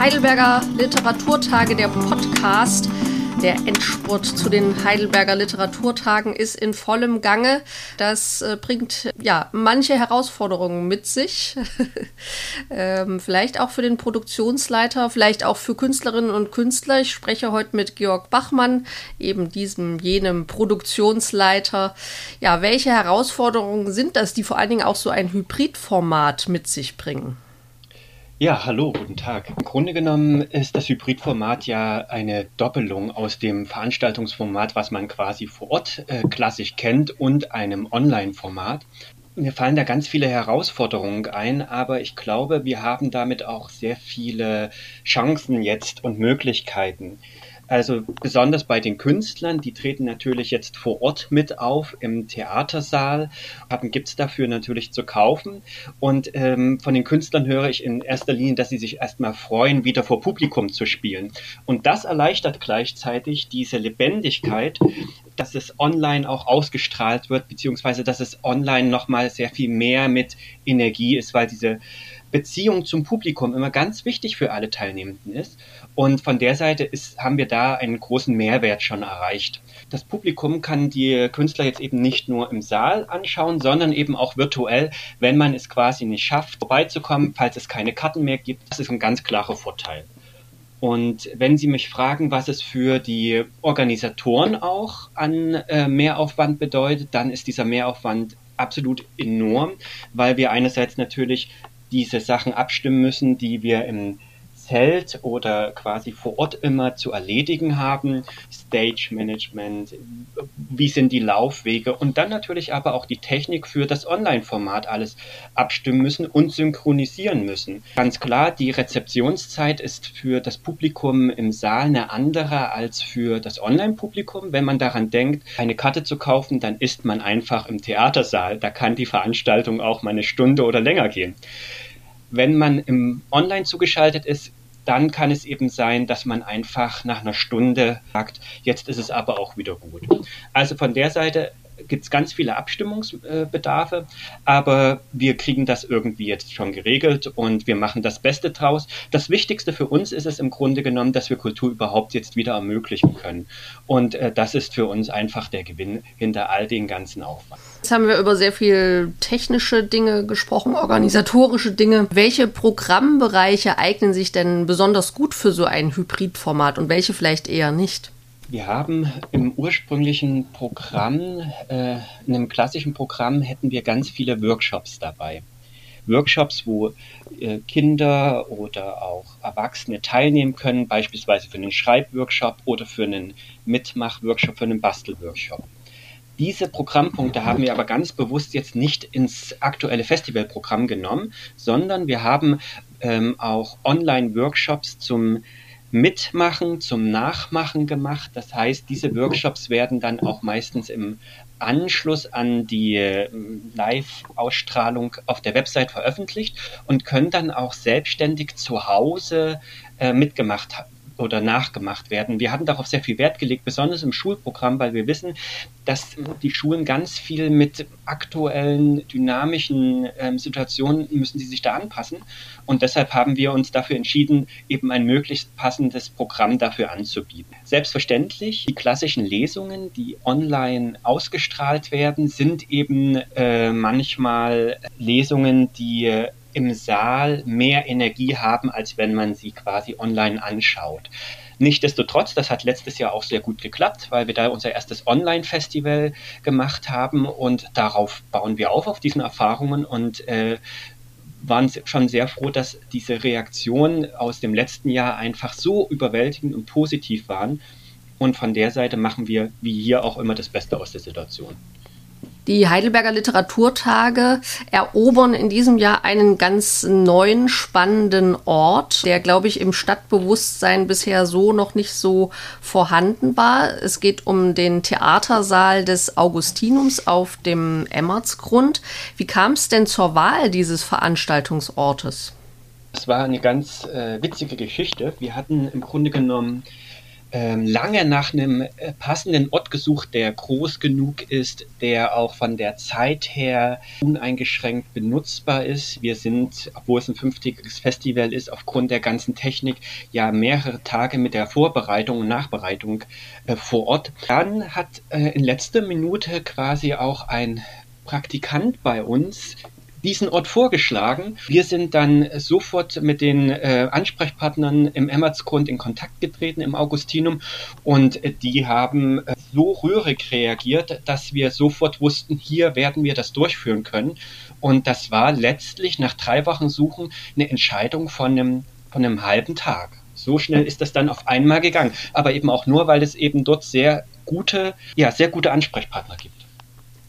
Heidelberger Literaturtage, der Podcast. Der Endspurt zu den Heidelberger Literaturtagen ist in vollem Gange. Das äh, bringt ja manche Herausforderungen mit sich. ähm, vielleicht auch für den Produktionsleiter, vielleicht auch für Künstlerinnen und Künstler. Ich spreche heute mit Georg Bachmann, eben diesem jenem Produktionsleiter. Ja, welche Herausforderungen sind das, die vor allen Dingen auch so ein Hybridformat mit sich bringen? Ja, hallo, guten Tag. Im Grunde genommen ist das Hybridformat ja eine Doppelung aus dem Veranstaltungsformat, was man quasi vor Ort äh, klassisch kennt, und einem Online-Format. Mir fallen da ganz viele Herausforderungen ein, aber ich glaube, wir haben damit auch sehr viele Chancen jetzt und Möglichkeiten. Also besonders bei den Künstlern, die treten natürlich jetzt vor Ort mit auf im Theatersaal, haben gibt's dafür natürlich zu kaufen. Und ähm, von den Künstlern höre ich in erster Linie, dass sie sich erstmal freuen, wieder vor Publikum zu spielen. Und das erleichtert gleichzeitig diese Lebendigkeit, dass es online auch ausgestrahlt wird, beziehungsweise dass es online nochmal sehr viel mehr mit Energie ist, weil diese Beziehung zum Publikum immer ganz wichtig für alle Teilnehmenden ist. Und von der Seite ist, haben wir da einen großen Mehrwert schon erreicht. Das Publikum kann die Künstler jetzt eben nicht nur im Saal anschauen, sondern eben auch virtuell, wenn man es quasi nicht schafft, vorbeizukommen, falls es keine Karten mehr gibt. Das ist ein ganz klarer Vorteil. Und wenn Sie mich fragen, was es für die Organisatoren auch an äh, Mehraufwand bedeutet, dann ist dieser Mehraufwand absolut enorm, weil wir einerseits natürlich diese Sachen abstimmen müssen, die wir im Zelt oder quasi vor Ort immer zu erledigen haben. Stage Management, wie sind die Laufwege und dann natürlich aber auch die Technik für das Online-Format alles abstimmen müssen und synchronisieren müssen. Ganz klar, die Rezeptionszeit ist für das Publikum im Saal eine andere als für das Online-Publikum. Wenn man daran denkt, eine Karte zu kaufen, dann ist man einfach im Theatersaal. Da kann die Veranstaltung auch mal eine Stunde oder länger gehen. Wenn man im Online zugeschaltet ist, dann kann es eben sein, dass man einfach nach einer Stunde sagt, jetzt ist es aber auch wieder gut. Also von der Seite gibt es ganz viele Abstimmungsbedarfe, aber wir kriegen das irgendwie jetzt schon geregelt und wir machen das Beste draus. Das Wichtigste für uns ist es im Grunde genommen, dass wir Kultur überhaupt jetzt wieder ermöglichen können. Und äh, das ist für uns einfach der Gewinn hinter all den ganzen Aufwand. Jetzt haben wir über sehr viel technische Dinge gesprochen, organisatorische Dinge. Welche Programmbereiche eignen sich denn besonders gut für so ein Hybridformat und welche vielleicht eher nicht? Wir haben im ursprünglichen Programm, äh, in einem klassischen Programm, hätten wir ganz viele Workshops dabei. Workshops, wo äh, Kinder oder auch Erwachsene teilnehmen können, beispielsweise für einen Schreibworkshop oder für einen Mitmachworkshop, für einen Bastelworkshop. Diese Programmpunkte haben wir aber ganz bewusst jetzt nicht ins aktuelle Festivalprogramm genommen, sondern wir haben ähm, auch Online-Workshops zum Mitmachen, zum Nachmachen gemacht. Das heißt, diese Workshops werden dann auch meistens im Anschluss an die ähm, Live-Ausstrahlung auf der Website veröffentlicht und können dann auch selbstständig zu Hause äh, mitgemacht oder nachgemacht werden. Wir hatten darauf sehr viel Wert gelegt, besonders im Schulprogramm, weil wir wissen, dass die Schulen ganz viel mit aktuellen, dynamischen ähm, Situationen müssen sie sich da anpassen. Und deshalb haben wir uns dafür entschieden, eben ein möglichst passendes Programm dafür anzubieten. Selbstverständlich, die klassischen Lesungen, die online ausgestrahlt werden, sind eben äh, manchmal Lesungen, die im Saal mehr Energie haben, als wenn man sie quasi online anschaut. Nichtsdestotrotz, das hat letztes Jahr auch sehr gut geklappt, weil wir da unser erstes Online-Festival gemacht haben und darauf bauen wir auf, auf diesen Erfahrungen und äh, waren schon sehr froh, dass diese Reaktionen aus dem letzten Jahr einfach so überwältigend und positiv waren. Und von der Seite machen wir, wie hier auch immer, das Beste aus der Situation. Die Heidelberger Literaturtage erobern in diesem Jahr einen ganz neuen, spannenden Ort, der, glaube ich, im Stadtbewusstsein bisher so noch nicht so vorhanden war. Es geht um den Theatersaal des Augustinums auf dem Emmertsgrund. Wie kam es denn zur Wahl dieses Veranstaltungsortes? Es war eine ganz äh, witzige Geschichte. Wir hatten im Grunde genommen lange nach einem äh, passenden Ort gesucht, der groß genug ist, der auch von der Zeit her uneingeschränkt benutzbar ist. Wir sind, obwohl es ein fünftägiges Festival ist, aufgrund der ganzen Technik ja mehrere Tage mit der Vorbereitung und Nachbereitung äh, vor Ort. Dann hat äh, in letzter Minute quasi auch ein Praktikant bei uns diesen Ort vorgeschlagen. Wir sind dann sofort mit den äh, Ansprechpartnern im Emmertsgrund in Kontakt getreten, im Augustinum, und äh, die haben äh, so rührig reagiert, dass wir sofort wussten, hier werden wir das durchführen können. Und das war letztlich nach drei Wochen Suchen eine Entscheidung von einem, von einem halben Tag. So schnell ist das dann auf einmal gegangen. Aber eben auch nur, weil es eben dort sehr gute, ja, sehr gute Ansprechpartner gibt.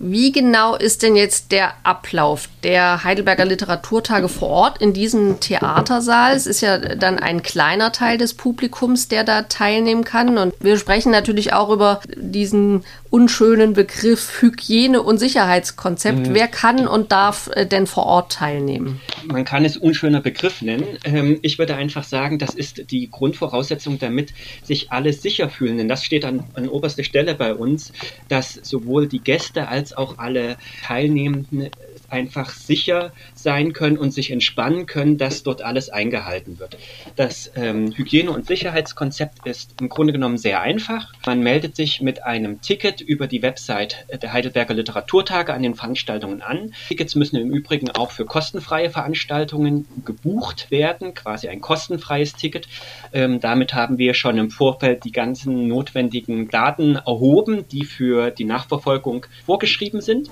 Wie genau ist denn jetzt der Ablauf der Heidelberger Literaturtage vor Ort in diesem Theatersaal? Es ist ja dann ein kleiner Teil des Publikums, der da teilnehmen kann. Und wir sprechen natürlich auch über diesen unschönen Begriff Hygiene- und Sicherheitskonzept. Mhm. Wer kann und darf äh, denn vor Ort teilnehmen? Man kann es unschöner Begriff nennen. Ähm, ich würde einfach sagen, das ist die Grundvoraussetzung, damit sich alle sicher fühlen. Denn das steht an, an oberster Stelle bei uns, dass sowohl die Gäste als auch alle Teilnehmenden einfach sicher sein können und sich entspannen können, dass dort alles eingehalten wird. Das ähm, Hygiene- und Sicherheitskonzept ist im Grunde genommen sehr einfach. Man meldet sich mit einem Ticket über die Website der Heidelberger Literaturtage an den Veranstaltungen an. Tickets müssen im Übrigen auch für kostenfreie Veranstaltungen gebucht werden, quasi ein kostenfreies Ticket. Ähm, damit haben wir schon im Vorfeld die ganzen notwendigen Daten erhoben, die für die Nachverfolgung vorgeschrieben sind.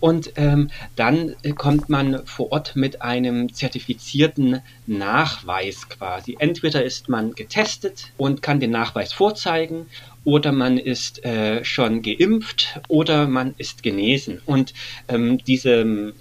Und ähm, dann äh, kommt man vor Ort mit einem zertifizierten Nachweis quasi. Entweder ist man getestet und kann den Nachweis vorzeigen oder man ist äh, schon geimpft oder man ist genesen. Und ähm, diese ähm,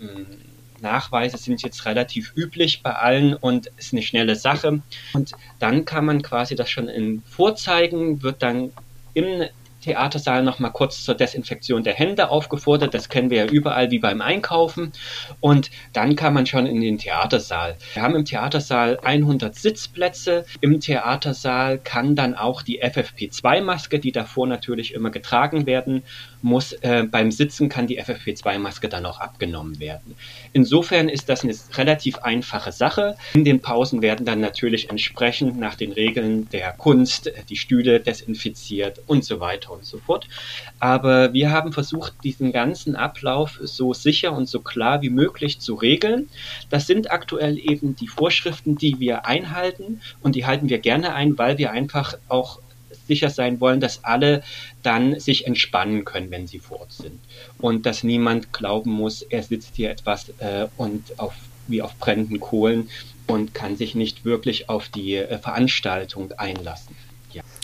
Nachweise sind jetzt relativ üblich bei allen und ist eine schnelle Sache. Und dann kann man quasi das schon in vorzeigen, wird dann im Theatersaal noch mal kurz zur Desinfektion der Hände aufgefordert. Das kennen wir ja überall wie beim Einkaufen. Und dann kann man schon in den Theatersaal. Wir haben im Theatersaal 100 Sitzplätze. Im Theatersaal kann dann auch die FFP2-Maske, die davor natürlich immer getragen werden muss, äh, beim Sitzen kann die FFP2-Maske dann auch abgenommen werden. Insofern ist das eine relativ einfache Sache. In den Pausen werden dann natürlich entsprechend nach den Regeln der Kunst äh, die Stühle desinfiziert und so weiter und so fort. Aber wir haben versucht, diesen ganzen Ablauf so sicher und so klar wie möglich zu regeln. Das sind aktuell eben die Vorschriften, die wir einhalten und die halten wir gerne ein, weil wir einfach auch sicher sein wollen, dass alle dann sich entspannen können, wenn sie vor Ort sind. Und dass niemand glauben muss, er sitzt hier etwas äh, und auf, wie auf brennenden Kohlen und kann sich nicht wirklich auf die äh, Veranstaltung einlassen.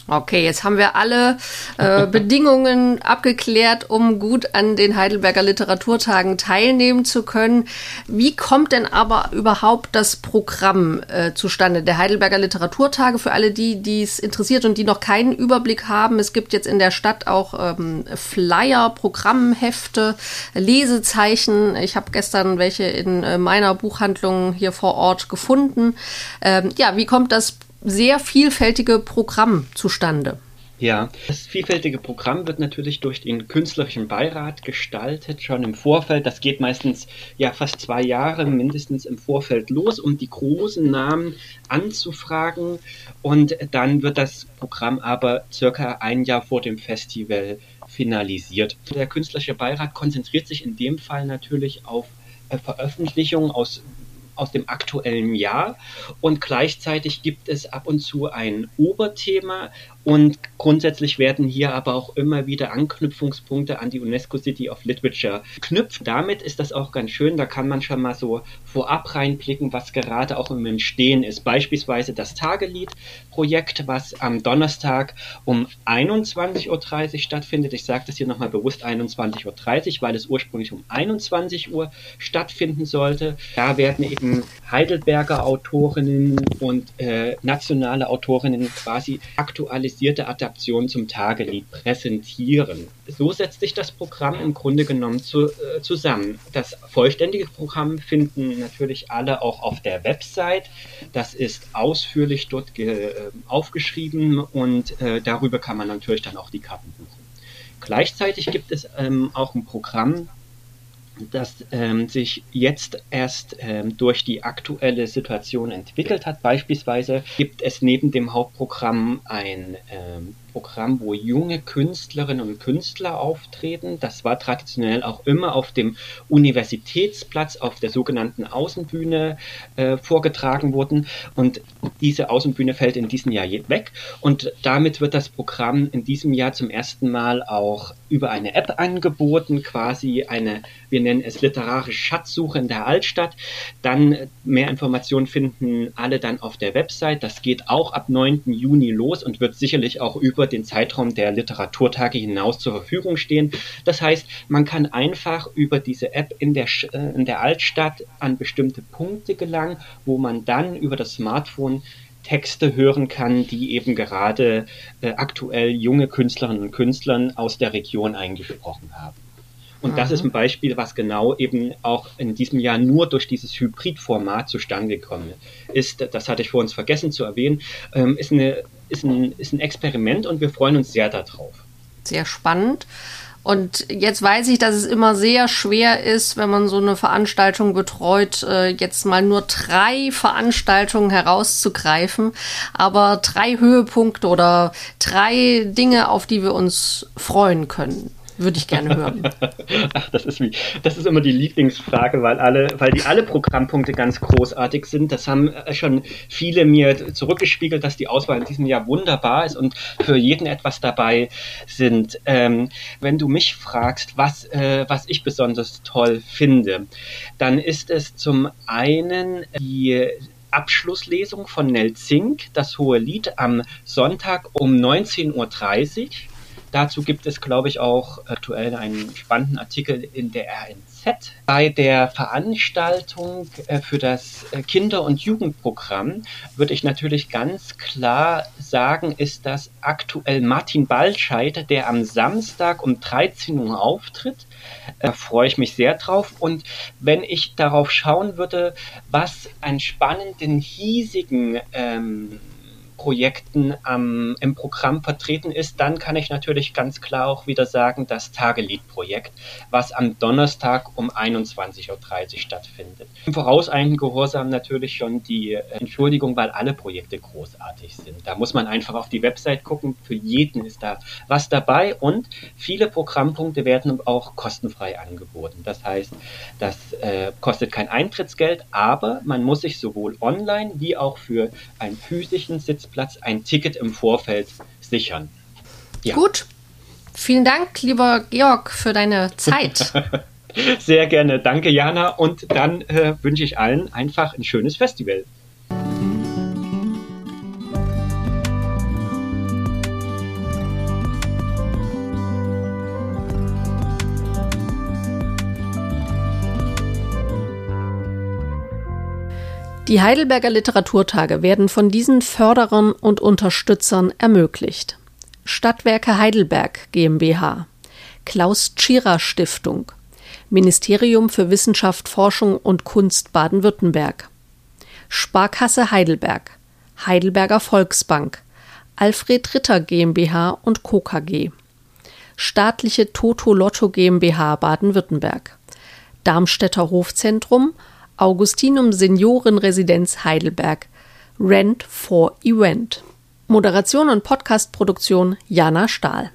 Okay, jetzt haben wir alle äh, Bedingungen abgeklärt, um gut an den Heidelberger Literaturtagen teilnehmen zu können. Wie kommt denn aber überhaupt das Programm äh, zustande der Heidelberger Literaturtage für alle die, die es interessiert und die noch keinen Überblick haben? Es gibt jetzt in der Stadt auch ähm, Flyer, Programmhefte, Lesezeichen. Ich habe gestern welche in äh, meiner Buchhandlung hier vor Ort gefunden. Ähm, ja, wie kommt das sehr vielfältige Programm zustande. Ja, das vielfältige Programm wird natürlich durch den künstlerischen Beirat gestaltet, schon im Vorfeld. Das geht meistens ja fast zwei Jahre mindestens im Vorfeld los, um die großen Namen anzufragen. Und dann wird das Programm aber circa ein Jahr vor dem Festival finalisiert. Der künstlerische Beirat konzentriert sich in dem Fall natürlich auf äh, Veröffentlichungen aus aus dem aktuellen Jahr. Und gleichzeitig gibt es ab und zu ein Oberthema und grundsätzlich werden hier aber auch immer wieder Anknüpfungspunkte an die UNESCO City of Literature knüpft. Damit ist das auch ganz schön. Da kann man schon mal so vorab reinblicken, was gerade auch im Entstehen ist. Beispielsweise das Tagelied-Projekt, was am Donnerstag um 21.30 Uhr stattfindet. Ich sage das hier nochmal bewusst 21.30 Uhr, weil es ursprünglich um 21 Uhr stattfinden sollte. Da werden eben Heidelberger Autorinnen und äh, nationale Autorinnen quasi aktualisiert synchronisierte Adaption zum Tagelied präsentieren. So setzt sich das Programm im Grunde genommen zu, äh, zusammen. Das vollständige Programm finden natürlich alle auch auf der Website. Das ist ausführlich dort äh, aufgeschrieben und äh, darüber kann man natürlich dann auch die Karten buchen. Gleichzeitig gibt es ähm, auch ein Programm, das ähm, sich jetzt erst ähm, durch die aktuelle Situation entwickelt hat. Beispielsweise gibt es neben dem Hauptprogramm ein ähm, Programm, wo junge Künstlerinnen und Künstler auftreten. Das war traditionell auch immer auf dem Universitätsplatz auf der sogenannten Außenbühne äh, vorgetragen worden. Und diese Außenbühne fällt in diesem Jahr weg. Und damit wird das Programm in diesem Jahr zum ersten Mal auch über eine App angeboten, quasi eine, wir nennen es literarische Schatzsuche in der Altstadt. Dann mehr Informationen finden alle dann auf der Website. Das geht auch ab 9. Juni los und wird sicherlich auch über den Zeitraum der Literaturtage hinaus zur Verfügung stehen. Das heißt, man kann einfach über diese App in der, äh, in der Altstadt an bestimmte Punkte gelangen, wo man dann über das Smartphone Texte hören kann, die eben gerade äh, aktuell junge Künstlerinnen und Künstlern aus der Region eingesprochen haben. Und das ist ein Beispiel, was genau eben auch in diesem Jahr nur durch dieses Hybridformat zustande gekommen ist. Das hatte ich vor uns vergessen zu erwähnen. Ähm, ist, eine, ist, ein, ist ein Experiment und wir freuen uns sehr darauf. Sehr spannend. Und jetzt weiß ich, dass es immer sehr schwer ist, wenn man so eine Veranstaltung betreut, äh, jetzt mal nur drei Veranstaltungen herauszugreifen. Aber drei Höhepunkte oder drei Dinge, auf die wir uns freuen können. Würde ich gerne hören. Ach, das ist wie, das ist immer die Lieblingsfrage, weil alle, weil die alle Programmpunkte ganz großartig sind. Das haben äh, schon viele mir zurückgespiegelt, dass die Auswahl in diesem Jahr wunderbar ist und für jeden etwas dabei sind. Ähm, wenn du mich fragst, was, äh, was ich besonders toll finde, dann ist es zum einen die Abschlusslesung von Nell Zink, das Hohe Lied, am Sonntag um 19.30 Uhr. Dazu gibt es, glaube ich, auch aktuell einen spannenden Artikel in der RNZ. Bei der Veranstaltung äh, für das äh, Kinder- und Jugendprogramm würde ich natürlich ganz klar sagen, ist das aktuell Martin Balscheid, der am Samstag um 13 Uhr auftritt. Da freue ich mich sehr drauf. Und wenn ich darauf schauen würde, was einen spannenden, hiesigen ähm, Projekten ähm, im Programm vertreten ist, dann kann ich natürlich ganz klar auch wieder sagen, das Tagelied-Projekt, was am Donnerstag um 21.30 Uhr stattfindet. Im vorauseilenden Gehorsam natürlich schon die äh, Entschuldigung, weil alle Projekte großartig sind. Da muss man einfach auf die Website gucken, für jeden ist da was dabei und viele Programmpunkte werden auch kostenfrei angeboten. Das heißt, das äh, kostet kein Eintrittsgeld, aber man muss sich sowohl online wie auch für einen physischen Sitz Sitzplatz ein Ticket im Vorfeld sichern. Ja. Gut. Vielen Dank, lieber Georg, für deine Zeit. Sehr gerne. Danke, Jana. Und dann äh, wünsche ich allen einfach ein schönes Festival. Die Heidelberger Literaturtage werden von diesen Förderern und Unterstützern ermöglicht. Stadtwerke Heidelberg GmbH, Klaus Tschira Stiftung, Ministerium für Wissenschaft, Forschung und Kunst Baden-Württemberg, Sparkasse Heidelberg, Heidelberger Volksbank, Alfred Ritter GmbH und Co. KG, Staatliche Toto Lotto GmbH Baden-Württemberg, Darmstädter Hofzentrum Augustinum Seniorenresidenz Heidelberg Rent for Event. Moderation und Podcastproduktion Jana Stahl